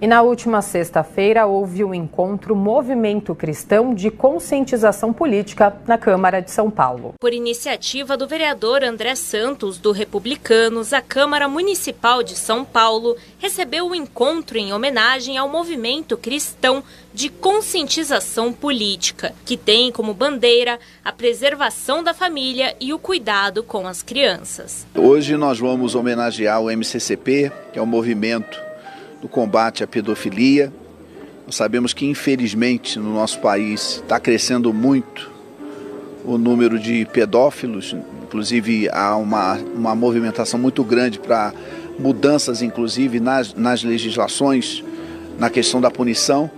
E na última sexta-feira houve o um encontro Movimento Cristão de Conscientização Política na Câmara de São Paulo. Por iniciativa do vereador André Santos, do Republicanos, a Câmara Municipal de São Paulo recebeu o um encontro em homenagem ao Movimento Cristão de Conscientização Política, que tem como bandeira a preservação da família e o cuidado com as crianças. Hoje nós vamos homenagear o MCCP, que é o movimento do combate à pedofilia. Nós sabemos que, infelizmente, no nosso país está crescendo muito o número de pedófilos, inclusive há uma, uma movimentação muito grande para mudanças, inclusive, nas, nas legislações, na questão da punição.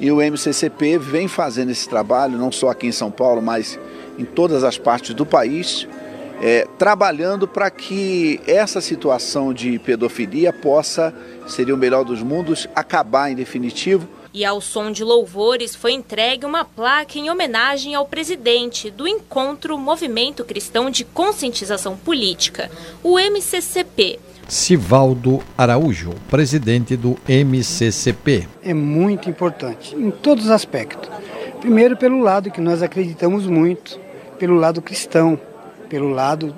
E o MCCP vem fazendo esse trabalho, não só aqui em São Paulo, mas em todas as partes do país, é, trabalhando para que essa situação de pedofilia possa, seria o melhor dos mundos, acabar em definitivo. E ao som de louvores foi entregue uma placa em homenagem ao presidente do Encontro Movimento Cristão de Conscientização Política, o MCCP. Sivaldo Araújo, presidente do MCCP. É muito importante, em todos os aspectos. Primeiro, pelo lado que nós acreditamos muito, pelo lado cristão pelo lado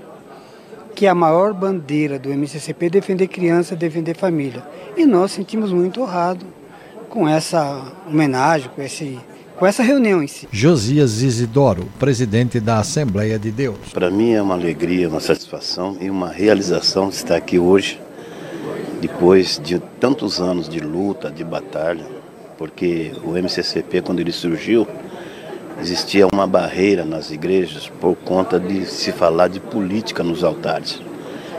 que a maior bandeira do MCCP é defender criança, defender família. E nós sentimos muito honrado com essa homenagem, com, esse, com essa reunião em si. Josias Isidoro, presidente da Assembleia de Deus. Para mim é uma alegria, uma satisfação e uma realização estar aqui hoje, depois de tantos anos de luta, de batalha, porque o MCCP, quando ele surgiu, existia uma barreira nas igrejas por conta de se falar de política nos altares.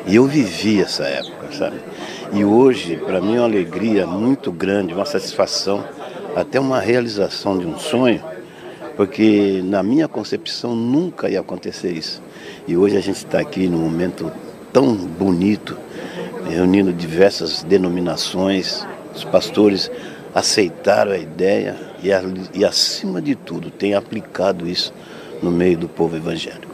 E eu vivi essa época, sabe? E hoje, para mim, é uma alegria muito grande, uma satisfação, até uma realização de um sonho, porque na minha concepção nunca ia acontecer isso. E hoje a gente está aqui num momento tão bonito, reunindo diversas denominações, os pastores aceitaram a ideia e, acima de tudo, tem aplicado isso no meio do povo evangélico.